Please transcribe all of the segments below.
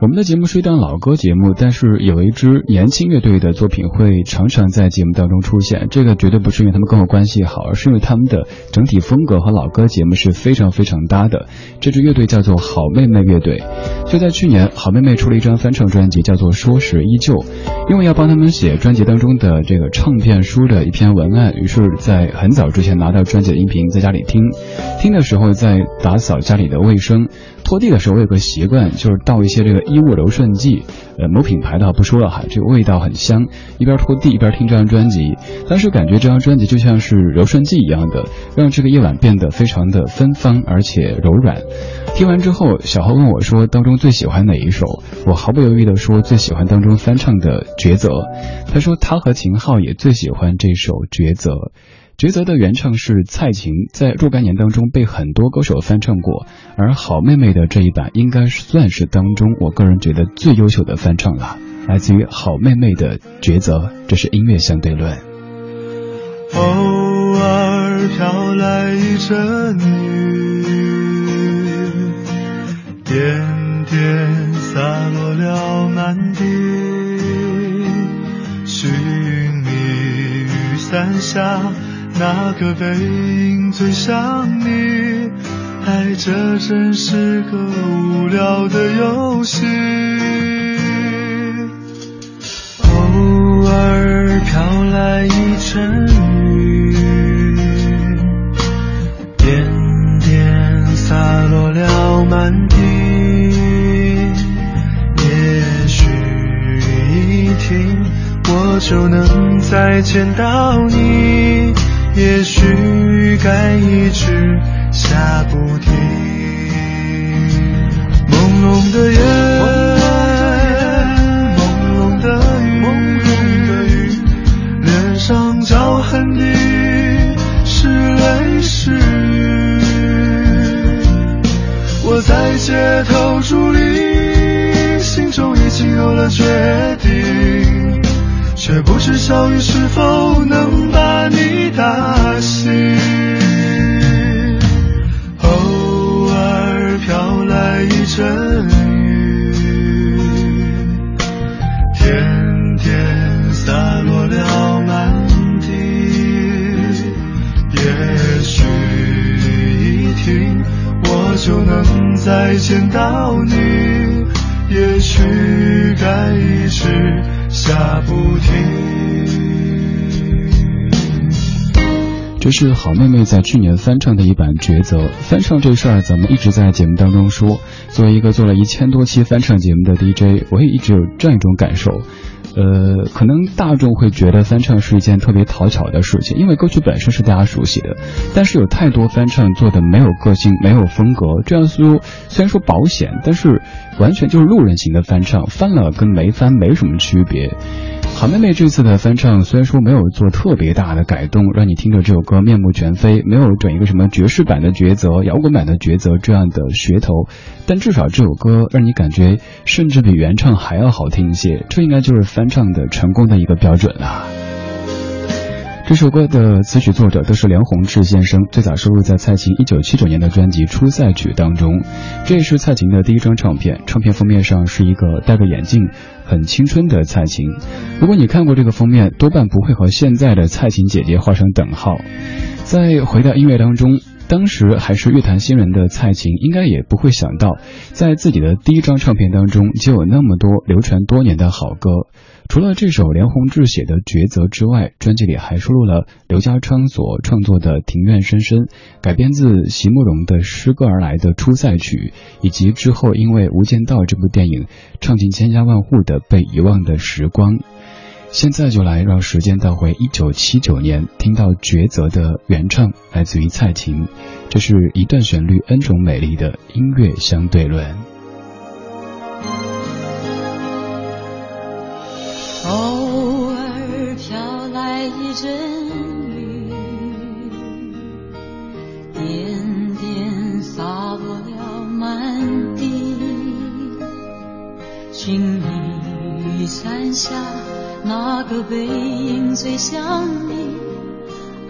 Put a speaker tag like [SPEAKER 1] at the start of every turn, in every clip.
[SPEAKER 1] 我们的节目是一档老歌节目，但是有一支年轻乐队的作品会常常在节目当中出现。这个绝对不是因为他们跟我关系好，而是因为他们的整体风格和老歌节目是非常非常搭的。这支乐队叫做好妹妹乐队。就在去年，好妹妹出了一张翻唱专辑，叫做《说时依旧》。因为要帮他们写专辑当中的这个唱片书的一篇文案，于是，在很早之前拿到专辑的音频，在家里听。听的时候在打扫家里的卫生。拖地的时候，我有个习惯，就是倒一些这个衣物柔顺剂，呃，某品牌的不说了哈，这个味道很香。一边拖地一边听这张专辑，当时感觉这张专辑就像是柔顺剂一样的，让这个夜晚变得非常的芬芳而且柔软。听完之后，小何问我说当中最喜欢哪一首？我毫不犹豫地说最喜欢当中翻唱的《抉择》。他说他和秦昊也最喜欢这首《抉择》。抉择的原唱是蔡琴，在若干年当中被很多歌手翻唱过，而好妹妹的这一版应该算是当中我个人觉得最优秀的翻唱了，来自于好妹妹的抉择，这是音乐相对论。
[SPEAKER 2] 偶尔飘来一阵雨，点点洒落了满地，寻觅雨伞下。那个背影最像你，爱这真是个无聊的游戏。偶尔飘来一阵雨，点点洒落了满地。也许一停，我就能再见到你。也许该一直下不停，朦胧的夜，再见到你。也许该一直。下不停。
[SPEAKER 1] 这是好妹妹在去年翻唱的一版《抉择》。翻唱这事儿，咱们一直在节目当中说。作为一个做了一千多期翻唱节目的 DJ，我也一直有这样一种感受。呃，可能大众会觉得翻唱是一件特别讨巧的事情，因为歌曲本身是大家熟悉的。但是有太多翻唱做的没有个性、没有风格，这样说虽然说保险，但是完全就是路人型的翻唱，翻了跟没翻没什么区别。好妹妹这次的翻唱虽然说没有做特别大的改动，让你听着这首歌面目全非，没有整一个什么爵士版的抉择、摇滚版的抉择这样的噱头，但至少这首歌让你感觉甚至比原唱还要好听一些，这应该就是翻唱的成功的一个标准啦。这首歌的词曲作者都是梁宏志先生，最早收录在蔡琴1979年的专辑《出塞曲》当中。这也是蔡琴的第一张唱片，唱片封面上是一个戴个眼镜、很青春的蔡琴。如果你看过这个封面，多半不会和现在的蔡琴姐姐画上等号。再回到音乐当中。当时还是乐坛新人的蔡琴，应该也不会想到，在自己的第一张唱片当中就有那么多流传多年的好歌。除了这首梁宏志写的《抉择》之外，专辑里还收录了刘家昌所创作的《庭院深深》，改编自席慕容的诗歌而来的《出塞曲》，以及之后因为《无间道》这部电影唱进千家万户的《被遗忘的时光》。现在就来让时间倒回一九七九年，听到《抉择》的原唱来自于蔡琴，这是一段旋律 n 种美丽的音乐相对论。
[SPEAKER 3] 偶尔飘来一阵雨，点点洒落了满地，请你雨伞下。那个背影最像你？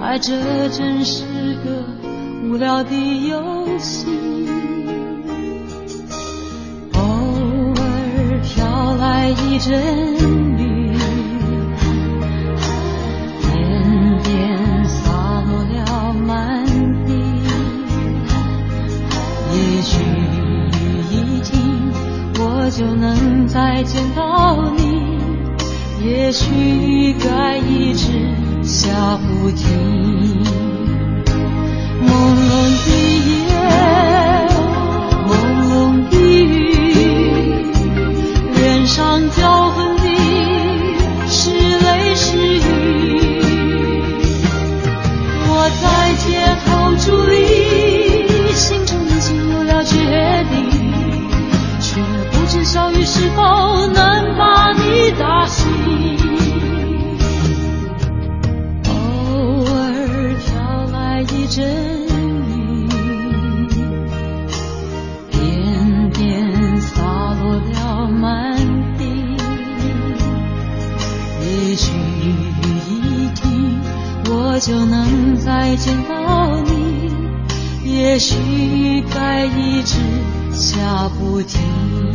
[SPEAKER 3] 爱这真是个无聊的游戏。偶尔飘来一阵雨，点点洒落了满地。也许雨一停，我就能再见到。也许雨该一直下不停。朦胧的再见到你也许该一直下不停。